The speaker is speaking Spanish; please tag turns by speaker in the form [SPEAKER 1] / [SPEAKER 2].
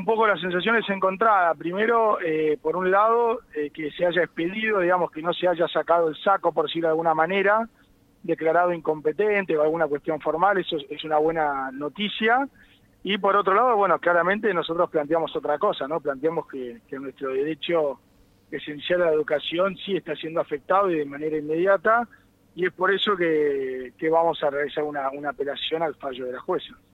[SPEAKER 1] un poco las sensaciones encontradas. Primero, eh, por un lado, eh, que se haya expedido, digamos, que no se haya sacado el saco, por decirlo de alguna manera, declarado incompetente o alguna cuestión formal, eso es una buena noticia. Y por otro lado, bueno, claramente nosotros planteamos otra cosa, ¿no? Planteamos que, nuestro derecho esencial a la educación sí está siendo afectado y de manera inmediata, y es por eso que, vamos a realizar una, una apelación al fallo de la jueza.